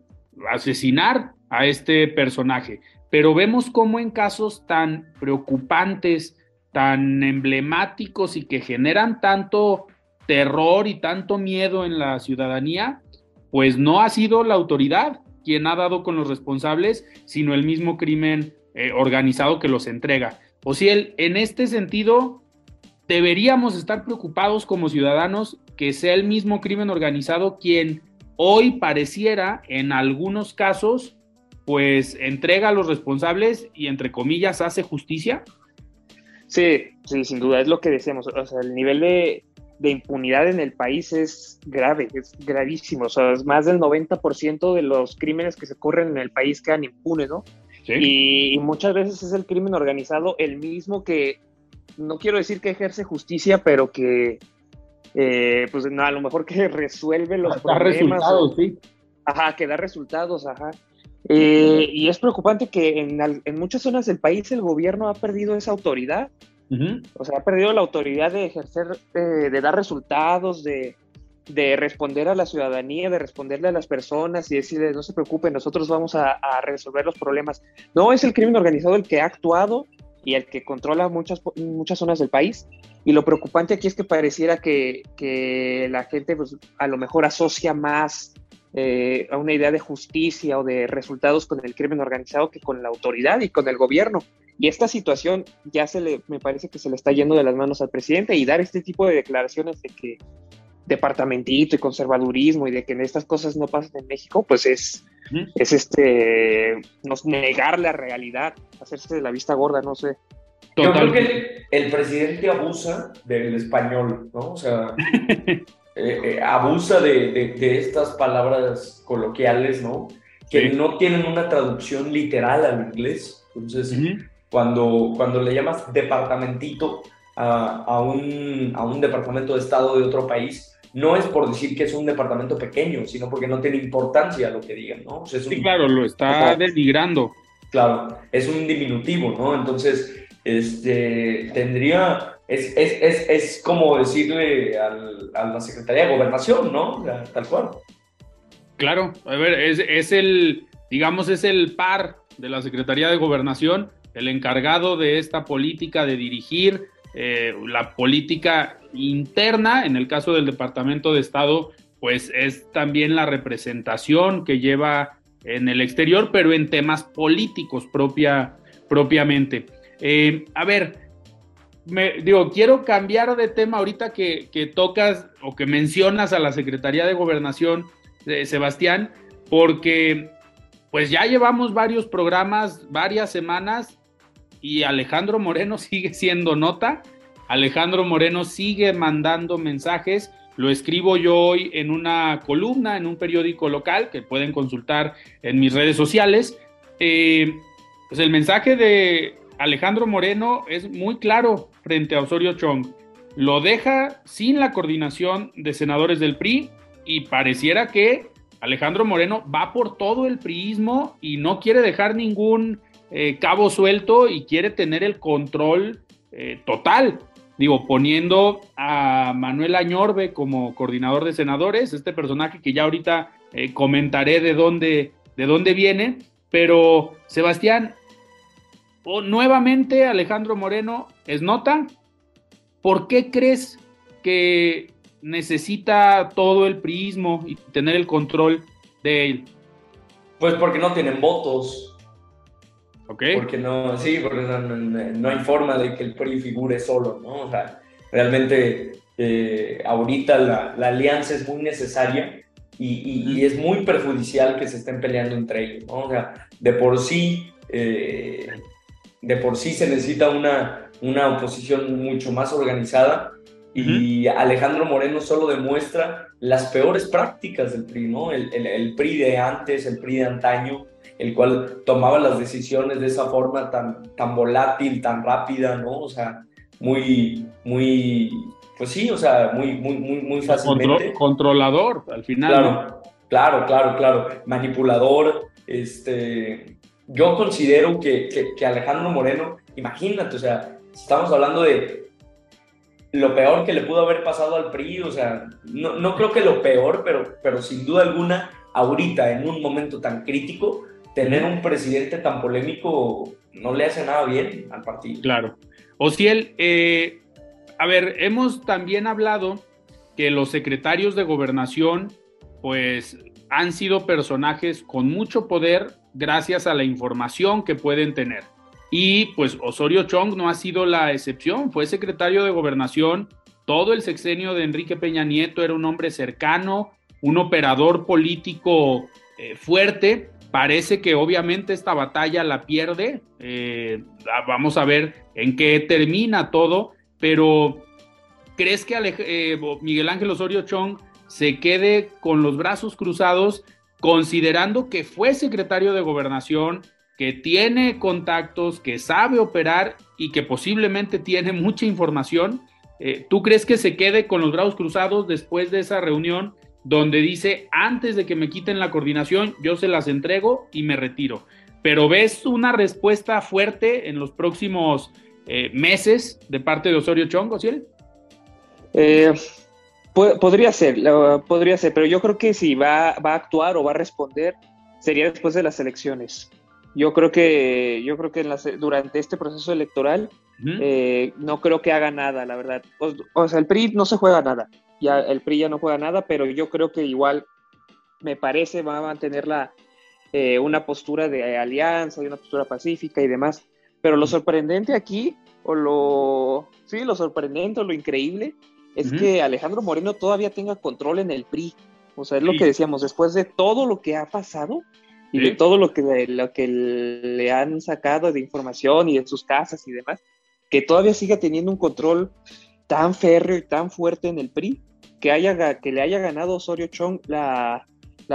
asesinar a este personaje. Pero vemos cómo en casos tan preocupantes, tan emblemáticos y que generan tanto terror y tanto miedo en la ciudadanía, pues no ha sido la autoridad quien ha dado con los responsables, sino el mismo crimen eh, organizado que los entrega. O si él, en este sentido, deberíamos estar preocupados como ciudadanos que sea el mismo crimen organizado quien hoy pareciera, en algunos casos, pues entrega a los responsables y entre comillas hace justicia. Sí, sí, sin duda, es lo que decíamos. O sea, el nivel de, impunidad en el país es grave, es gravísimo. O sea, es más del 90% de los crímenes que se ocurren en el país quedan impunes, ¿no? Y, muchas veces es el crimen organizado el mismo que, no quiero decir que ejerce justicia, pero que, eh, pues no, a lo mejor que resuelve los problemas. resultados, sí. Ajá, que da resultados, ajá. Eh, y es preocupante que en, muchas zonas del país el gobierno ha perdido esa autoridad. O sea, ha perdido la autoridad de ejercer, eh, de dar resultados, de, de responder a la ciudadanía, de responderle a las personas y decirles, no se preocupen, nosotros vamos a, resolver los problemas. No, es el crimen organizado el que ha actuado y el que controla muchas, muchas zonas del país. Y lo preocupante aquí es que pareciera que, que la gente pues, a lo mejor asocia más eh, a una idea de justicia o de resultados con el crimen organizado que con la autoridad y con el gobierno. Y esta situación ya se le, me parece que se le está yendo de las manos al presidente y dar este tipo de declaraciones de que departamentito y conservadurismo y de que estas cosas no pasan en México, pues es, es este, nos negar la realidad, hacerse de la vista gorda, no sé. Yo creo que el, presidente abusa del español, ¿no? O sea, eh, eh, abusa de, de, estas palabras coloquiales, ¿no? Que no tienen una traducción literal al inglés. Entonces, cuando, cuando le llamas departamentito a, a, un, a un departamento de estado de otro país, no es por decir que es un departamento pequeño, sino porque no tiene importancia lo que digan, ¿no? sí, claro, lo está denigrando. Claro, es un diminutivo, ¿no? Entonces, este, tendría, es, es, es, es como decirle al, a la Secretaría de Gobernación, ¿no? tal cual. Claro, a ver, es, es el, digamos, es el par de la Secretaría de Gobernación, el encargado de esta política de dirigir eh, la política interna, en el caso del Departamento de Estado, pues es también la representación que lleva en el exterior, pero en temas políticos propia, propiamente. Eh, a ver, me, digo, quiero cambiar de tema ahorita que, tocas o que mencionas a la Secretaría de Gobernación, de Sebastián, porque pues ya llevamos varios programas, varias semanas y Alejandro Moreno sigue siendo nota. Alejandro Moreno sigue mandando mensajes. Lo escribo yo hoy en una columna, en un periódico local que pueden consultar en mis redes sociales. Eh, pues el mensaje de Alejandro Moreno es muy claro frente a Osorio Chong. Lo deja sin la coordinación de senadores del PRI y pareciera que Alejandro Moreno va por todo el priismo y no quiere dejar ningún eh, cabo suelto y quiere tener el control eh, total. Digo, poniendo a Manuel Añorbe como coordinador de senadores, este personaje que ya ahorita eh, comentaré de dónde, de dónde viene, pero Sebastián, nuevamente Alejandro Moreno es nota. ¿Por qué crees que necesita todo el priismo y tener el control de él? Pues porque no tienen votos. Porque no, sí, porque no, hay forma de que el PRI figure solo, ¿no? O sea, realmente eh, ahorita la, la, alianza es muy necesaria y, y, es muy perjudicial que se estén peleando entre ellos, ¿no? O sea, de por sí, eh, de por sí se necesita una, una oposición mucho más organizada y Alejandro Moreno solo demuestra las peores prácticas del PRI, ¿no? El, el, el PRI de antes, el PRI de antaño, el cual tomaba las decisiones de esa forma tan, tan volátil, tan rápida, ¿no? O sea, muy, muy, pues sí, o sea, muy, muy, muy, muy fácilmente. controlador, al final. Claro, claro, claro, claro. Manipulador, este... Yo considero que, que, Alejandro Moreno, imagínate, o sea, estamos hablando de lo peor que le pudo haber pasado al PRI, o sea, no, no creo que lo peor, pero, pero sin duda alguna, ahorita, en un momento tan crítico, tener un presidente tan polémico no le hace nada bien al partido. Claro. Ociel, eh, a ver, hemos también hablado que los secretarios de gobernación, pues, han sido personajes con mucho poder gracias a la información que pueden tener. Y pues Osorio Chong no ha sido la excepción, fue secretario de gobernación todo el sexenio de Enrique Peña Nieto, era un hombre cercano, un operador político eh, fuerte Parece que obviamente esta batalla la pierde. Eh, vamos a ver en qué termina todo. Pero ¿crees que eh, Miguel Ángel Osorio Chong se quede con los brazos cruzados considerando que fue secretario de gobernación, que tiene contactos, que sabe operar y que posiblemente tiene mucha información? Eh, ¿Tú crees que se quede con los brazos cruzados después de esa reunión donde dice, antes de que me quiten la coordinación, yo se las entrego y me retiro. Pero ves una respuesta fuerte en los próximos eh, meses de parte de Osorio Chongo, ¿sí? Eh, podría ser, podría ser, pero yo creo que si va, va a actuar o va a responder sería después de las elecciones. Yo creo que, yo creo que durante este proceso electoral eh, no creo que haga nada, la verdad. O, sea, el PRI no se juega nada, ya el PRI ya no juega nada, pero yo creo que igual me parece va a mantener la, eh, una postura de alianza y una postura pacífica y demás. Pero lo sorprendente aquí, o lo, sí, lo sorprendente o lo increíble, es que Alejandro Moreno todavía tenga control en el PRI. O sea, es lo que decíamos, después de todo lo que ha pasado y de todo lo que, lo que le han sacado de información y de sus casas y demás, que todavía siga teniendo un control tan férreo y tan fuerte en el PRI, que, haya, que le haya ganado Osorio Chong la,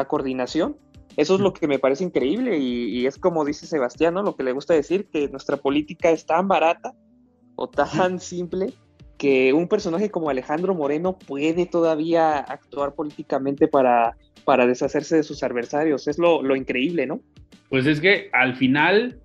coordinación. Eso es lo que me parece increíble y, es como dice Sebastián, ¿no? Lo que le gusta decir, que nuestra política es tan barata o tan simple que un personaje como Alejandro Moreno puede todavía actuar políticamente para, para deshacerse de sus adversarios. Es lo, lo increíble, ¿no? Pues es que al final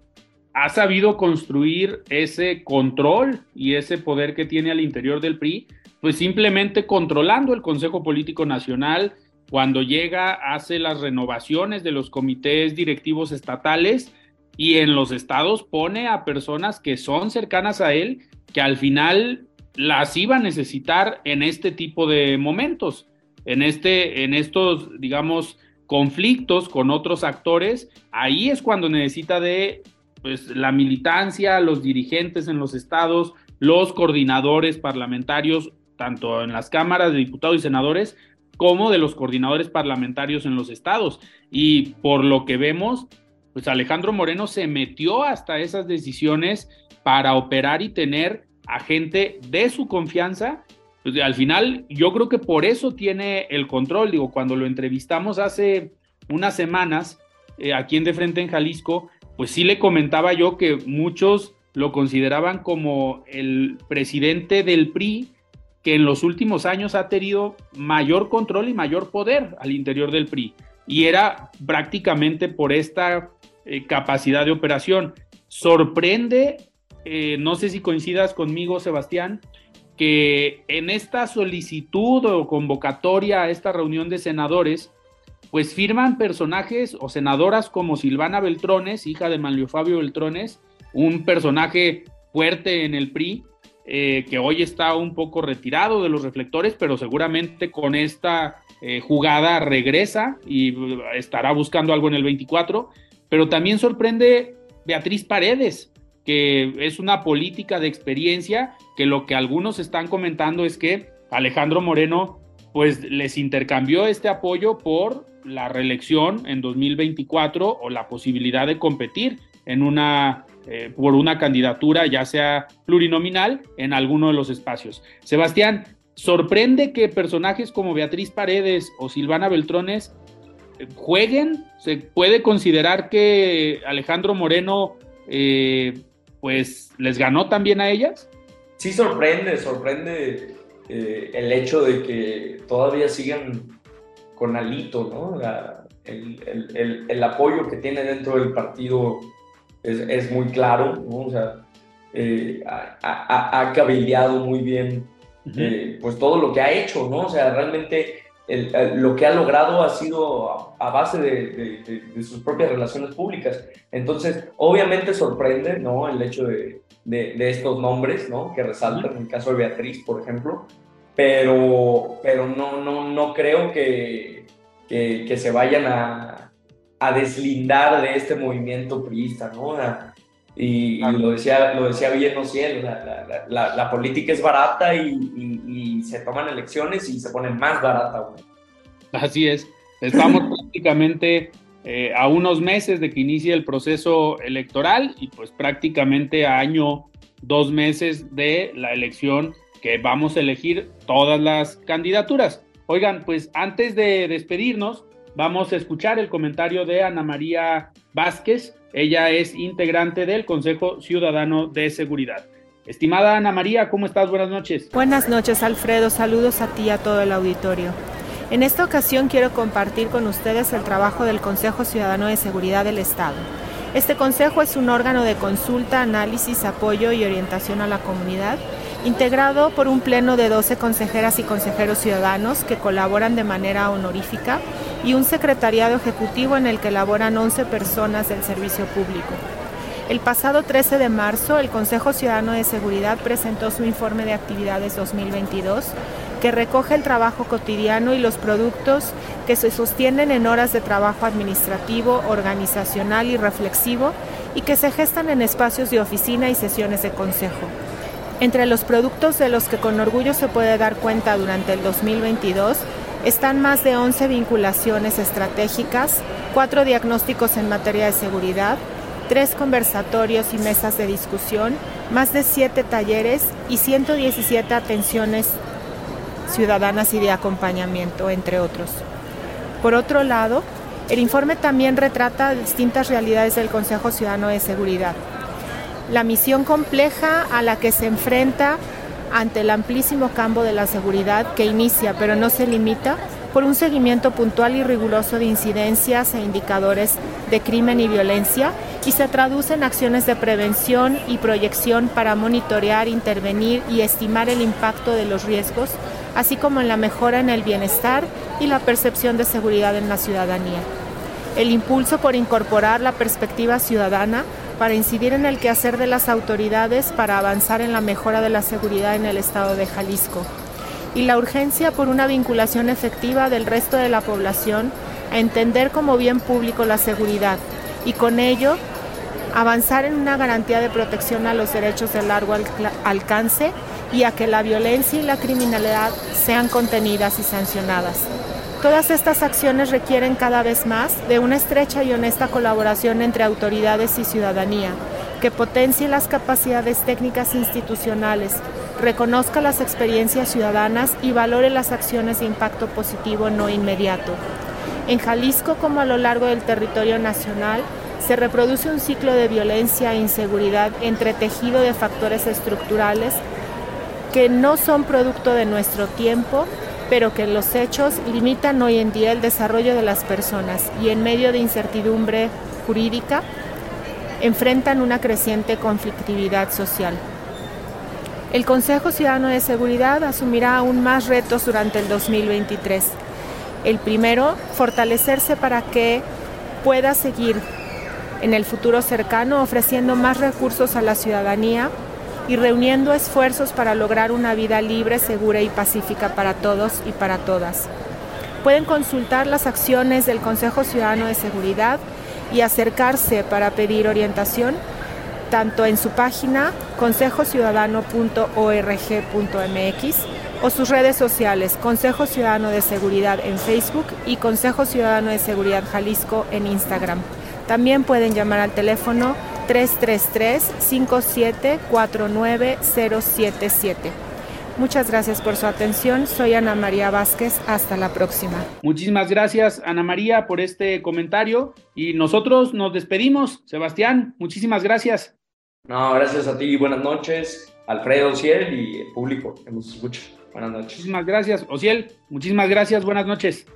ha sabido construir ese control y ese poder que tiene al interior del PRI, pues simplemente controlando el Consejo Político Nacional, cuando llega hace las renovaciones de los comités directivos estatales y en los estados pone a personas que son cercanas a él, que al final las iba a necesitar en este tipo de momentos, en, este, en estos, digamos, conflictos con otros actores, ahí es cuando necesita de pues, la militancia, los dirigentes en los estados, los coordinadores parlamentarios, tanto en las cámaras de diputados y senadores, como de los coordinadores parlamentarios en los estados. Y por lo que vemos, pues Alejandro Moreno se metió hasta esas decisiones para operar y tener a gente de su confianza. Pues al final, yo creo que por eso tiene el control. Digo, cuando lo entrevistamos hace unas semanas, eh, aquí en De Frente en Jalisco, pues sí le comentaba yo que muchos lo consideraban como el presidente del PRI que en los últimos años ha tenido mayor control y mayor poder al interior del PRI. Y era prácticamente por esta eh, capacidad de operación. Sorprende eh, no sé si coincidas conmigo, Sebastián, que en esta solicitud o convocatoria a esta reunión de senadores, pues firman personajes o senadoras como Silvana Beltrones, hija de Manlio Fabio Beltrones, un personaje fuerte en el PRI, eh, que hoy está un poco retirado de los reflectores, pero seguramente con esta eh, jugada regresa y estará buscando algo en el 24. Pero también sorprende Beatriz Paredes, que es una política de experiencia que lo que algunos están comentando es que Alejandro Moreno pues les intercambió este apoyo por la reelección en 2024 o la posibilidad de competir en una eh, por una candidatura ya sea plurinominal en alguno de los espacios. Sebastián, sorprende que personajes como Beatriz Paredes o Silvana Beltrones eh, jueguen. Se puede considerar que Alejandro Moreno eh, pues les ganó también a ellas. Sí sorprende, sorprende el hecho de que todavía sigan con Alito, ¿no? el, apoyo que tiene dentro del partido es, muy claro, ¿no? O sea, eh, ha, ha, cabildeado muy bien eh, pues todo lo que ha hecho, ¿no? O sea, realmente lo que ha logrado ha sido a, base de, sus propias relaciones públicas. Entonces, obviamente sorprende, ¿no? El hecho de, estos nombres, ¿no? Que resaltan, en el caso de Beatriz, por ejemplo, pero, pero no, no, no creo que, que, se vayan a, a, deslindar de este movimiento priista, ¿no? Y, lo, decía, lo decía bien Ociel, la, la, la, política es barata y, y, se toman elecciones y se ponen más barata. Así es, estamos prácticamente eh, a unos meses de que inicie el proceso electoral y pues prácticamente a año, dos meses de la elección que vamos a elegir todas las candidaturas. Oigan, pues antes de despedirnos, vamos a escuchar el comentario de Ana María Vázquez, ella es integrante del Consejo Ciudadano de Seguridad. Estimada Ana María, ¿cómo estás? Buenas noches. Buenas noches, Alfredo. Saludos a ti y a todo el auditorio. En esta ocasión quiero compartir con ustedes el trabajo del Consejo Ciudadano de Seguridad del Estado. Este consejo es un órgano de consulta, análisis, apoyo y orientación a la comunidad integrado por un pleno de 12 consejeras y consejeros ciudadanos que colaboran de manera honorífica y un secretariado ejecutivo en el que laboran 11 personas del servicio público. El pasado 13 de marzo, el Consejo Ciudadano de Seguridad presentó su informe de actividades 2022 que recoge el trabajo cotidiano y los productos que se sostienen en horas de trabajo administrativo, organizacional y reflexivo y que se gestan en espacios de oficina y sesiones de consejo. Entre los productos de los que con orgullo se puede dar cuenta durante el 2022 están más de 11 vinculaciones estratégicas, cuatro diagnósticos en materia de seguridad, tres conversatorios y mesas de discusión, más de siete talleres y 117 atenciones ciudadanas y de acompañamiento, entre otros. Por otro lado, el informe también retrata distintas realidades del Consejo Ciudadano de Seguridad. La misión compleja a la que se enfrenta ante el amplísimo campo de la seguridad que inicia, pero no se limita, por un seguimiento puntual y riguroso de incidencias e indicadores de crimen y violencia y se traduce en acciones de prevención y proyección para monitorear, intervenir y estimar el impacto de los riesgos así como en la mejora en el bienestar y la percepción de seguridad en la ciudadanía. El impulso por incorporar la perspectiva ciudadana para incidir en el quehacer de las autoridades para avanzar en la mejora de la seguridad en el estado de Jalisco. Y la urgencia por una vinculación efectiva del resto de la población a entender como bien público la seguridad y con ello avanzar en una garantía de protección a los derechos de largo alcance y a que la violencia y la criminalidad sean contenidas y sancionadas. Todas estas acciones requieren cada vez más de una estrecha y honesta colaboración entre autoridades y ciudadanía, que potencie las capacidades técnicas institucionales, reconozca las experiencias ciudadanas y valore las acciones de impacto positivo no inmediato. En Jalisco, como a lo largo del territorio nacional, se reproduce un ciclo de violencia e inseguridad entretejido de factores estructurales que no son producto de nuestro tiempo, pero que los hechos limitan hoy en día el desarrollo de las personas y en medio de incertidumbre jurídica enfrentan una creciente conflictividad social. El Consejo Ciudadano de Seguridad asumirá aún más retos durante el 2023. El primero, fortalecerse para que pueda seguir en el futuro cercano ofreciendo más recursos a la ciudadanía y reuniendo esfuerzos para lograr una vida libre, segura y pacífica para todos y para todas. Pueden consultar las acciones del Consejo Ciudadano de Seguridad y acercarse para pedir orientación tanto en su página consejociudadano.org.mx o sus redes sociales Consejo Ciudadano de Seguridad en Facebook y Consejo Ciudadano de Seguridad Jalisco en Instagram. También pueden llamar al teléfono 333-5749-077. Muchas gracias por su atención. Soy Ana María Vázquez. Hasta la próxima. Muchísimas gracias, Ana María, por este comentario. Y nosotros nos despedimos. Sebastián, muchísimas gracias. No, gracias a ti. Buenas noches, Alfredo, Ociel y el público que nos escucha. Buenas noches. Muchísimas gracias, Ociel. Muchísimas gracias. Buenas noches.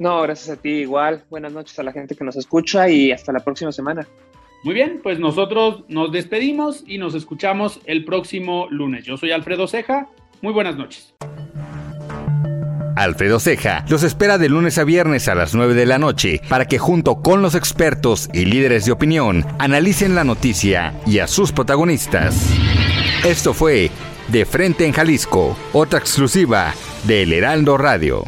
No, gracias a ti igual. Buenas noches a la gente que nos escucha y hasta la próxima semana. Muy bien, pues nosotros nos despedimos y nos escuchamos el próximo lunes. Yo soy Alfredo Ceja. Muy buenas noches. Alfredo Ceja los espera de lunes a viernes a las 9 de la noche para que junto con los expertos y líderes de opinión analicen la noticia y a sus protagonistas. Esto fue De Frente en Jalisco, otra exclusiva de El Heraldo Radio.